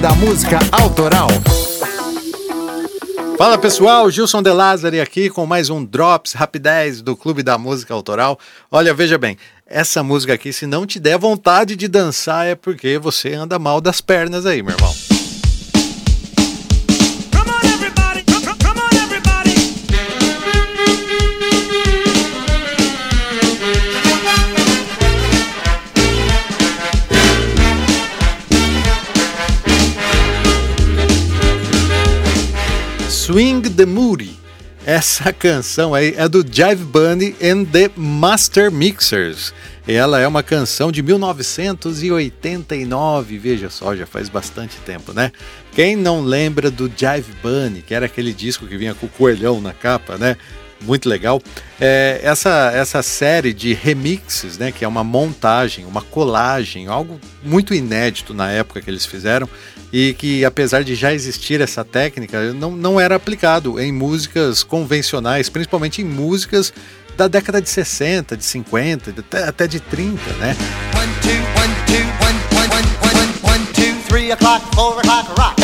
Da Música Autoral. Fala pessoal, Gilson De Lázari aqui com mais um Drops Rapidez do Clube da Música Autoral. Olha, veja bem, essa música aqui, se não te der vontade de dançar, é porque você anda mal das pernas aí, meu irmão. Swing the Moody. Essa canção aí é do Jive Bunny and the Master Mixers. Ela é uma canção de 1989, veja só, já faz bastante tempo, né? Quem não lembra do Jive Bunny, que era aquele disco que vinha com o coelhão na capa, né? Muito legal. É, essa, essa série de remixes, né, que é uma montagem, uma colagem, algo muito inédito na época que eles fizeram, e que apesar de já existir essa técnica, não, não era aplicado em músicas convencionais, principalmente em músicas da década de 60, de 50, até, até de 30, né? One, two, one, two, one, one, one, one, one, two, three o'clock, o'clock, rock.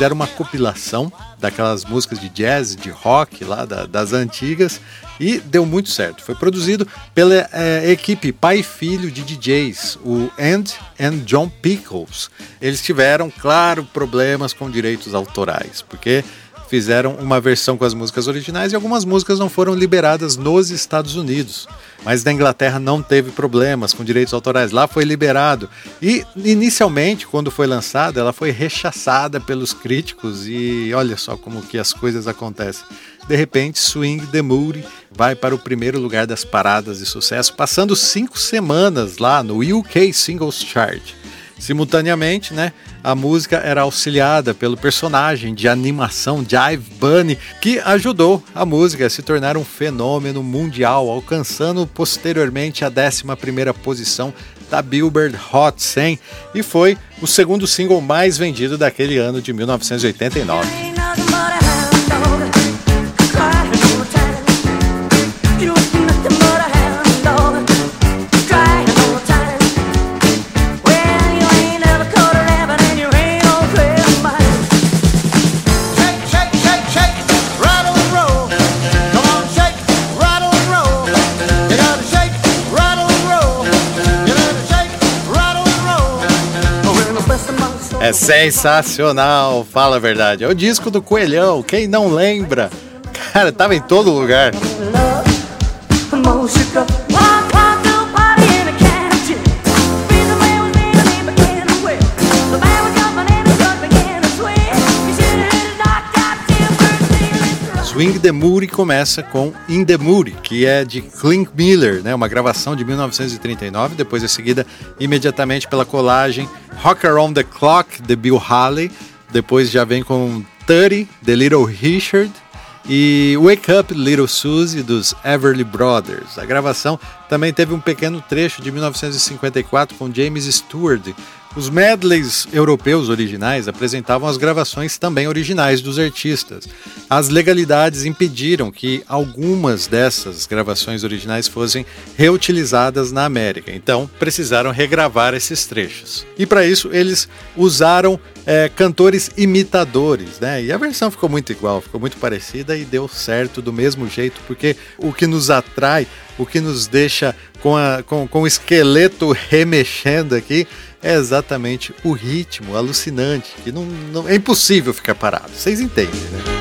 Fizeram uma compilação daquelas músicas de jazz, de rock lá da, das antigas e deu muito certo. Foi produzido pela é, equipe pai e filho de DJs, o And and John Pickles. Eles tiveram, claro, problemas com direitos autorais, porque fizeram uma versão com as músicas originais e algumas músicas não foram liberadas nos Estados Unidos. Mas na Inglaterra não teve problemas com direitos autorais, lá foi liberado. E inicialmente, quando foi lançada, ela foi rechaçada pelos críticos e olha só como que as coisas acontecem. De repente, Swing the Moody vai para o primeiro lugar das paradas de sucesso, passando cinco semanas lá no UK Singles Chart. Simultaneamente, né, a música era auxiliada pelo personagem de animação Jive Bunny, que ajudou a música a se tornar um fenômeno mundial, alcançando posteriormente a 11ª posição da Billboard Hot 100 e foi o segundo single mais vendido daquele ano de 1989. É sensacional, fala a verdade. É o disco do Coelhão, quem não lembra? Cara, tava em todo lugar. Swing the Moody começa com In the Moody, que é de Clint Miller, né, uma gravação de 1939, depois é seguida imediatamente pela colagem Rock Around the Clock, de Bill Haley, depois já vem com 30, The Little Richard, e Wake Up Little Susie dos Everly Brothers. A gravação também teve um pequeno trecho de 1954 com James Stewart os medleys europeus originais apresentavam as gravações também originais dos artistas. As legalidades impediram que algumas dessas gravações originais fossem reutilizadas na América, então precisaram regravar esses trechos. E para isso eles usaram é, cantores imitadores, né? E a versão ficou muito igual, ficou muito parecida e deu certo do mesmo jeito, porque o que nos atrai, o que nos deixa com, a, com, com o esqueleto remexendo aqui é exatamente o ritmo alucinante, que não, não é impossível ficar parado. Vocês entendem, né?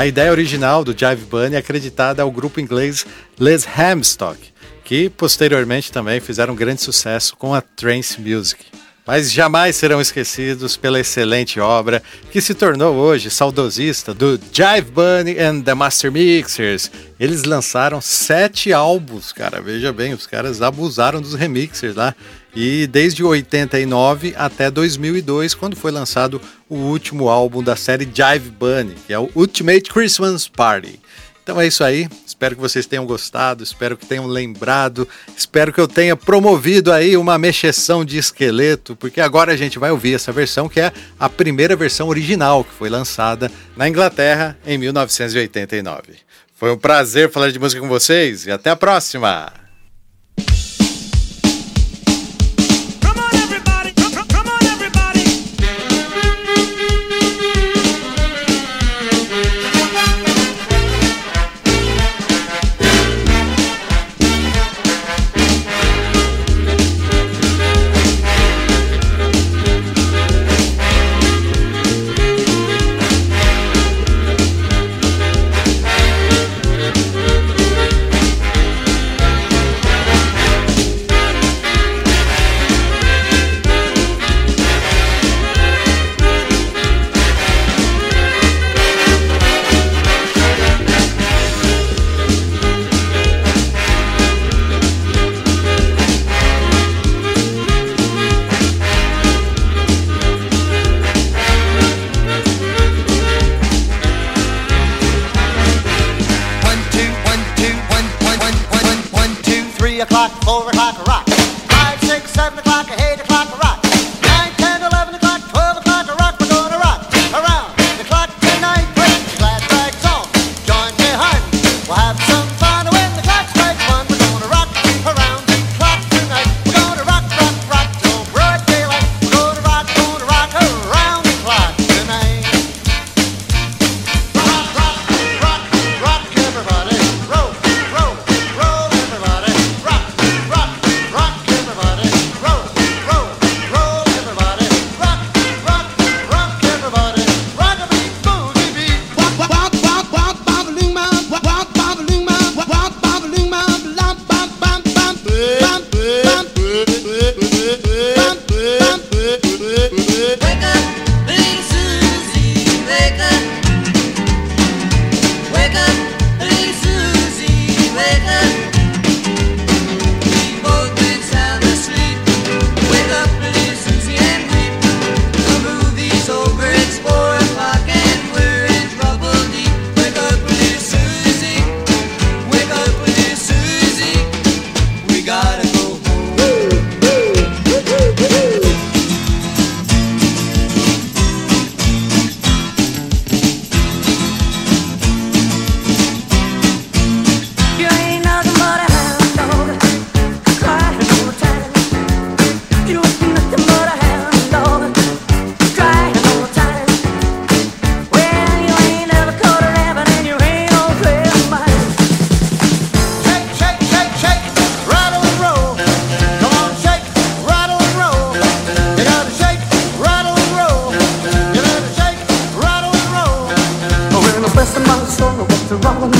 A ideia original do Jive Bunny é acreditada ao grupo inglês Les Hamstock, que posteriormente também fizeram grande sucesso com a trance music mas jamais serão esquecidos pela excelente obra que se tornou hoje saudosista do Jive Bunny and the Master Mixers. Eles lançaram sete álbuns, cara. Veja bem, os caras abusaram dos remixers lá. E desde 89 até 2002, quando foi lançado o último álbum da série Jive Bunny, que é o Ultimate Christmas Party. Então é isso aí. Espero que vocês tenham gostado, espero que tenham lembrado, espero que eu tenha promovido aí uma mexeção de esqueleto, porque agora a gente vai ouvir essa versão que é a primeira versão original que foi lançada na Inglaterra em 1989. Foi um prazer falar de música com vocês e até a próxima! wrong